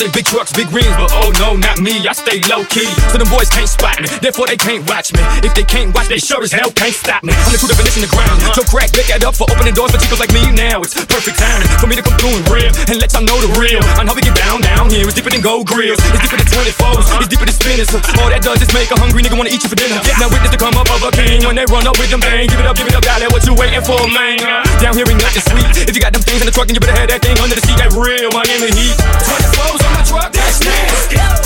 big trucks, big rings, but oh no, not me. I stay low key, so them boys can't spot me. Therefore they can't watch me. If they can't watch, they sure as hell can't stop me. I'm the true definition of ground. So crack, pick that up for opening doors for chicos like me. Now it's perfect timing for me to come through and rip and let y'all know the real. On how we get down down here. It's deeper than gold grills. It's deeper than 24s. It's deeper than spinners. All that does is make a hungry nigga wanna eat you for dinner. Now witness the come up of a king when they run up with them bang. Give it up, give it up, dollar. What you waiting for, man? Down here ain't nothing sweet. If you got them things in the truck, then you better have that thing under the seat. That real Miami heat. 24s on my truck, that's nasty.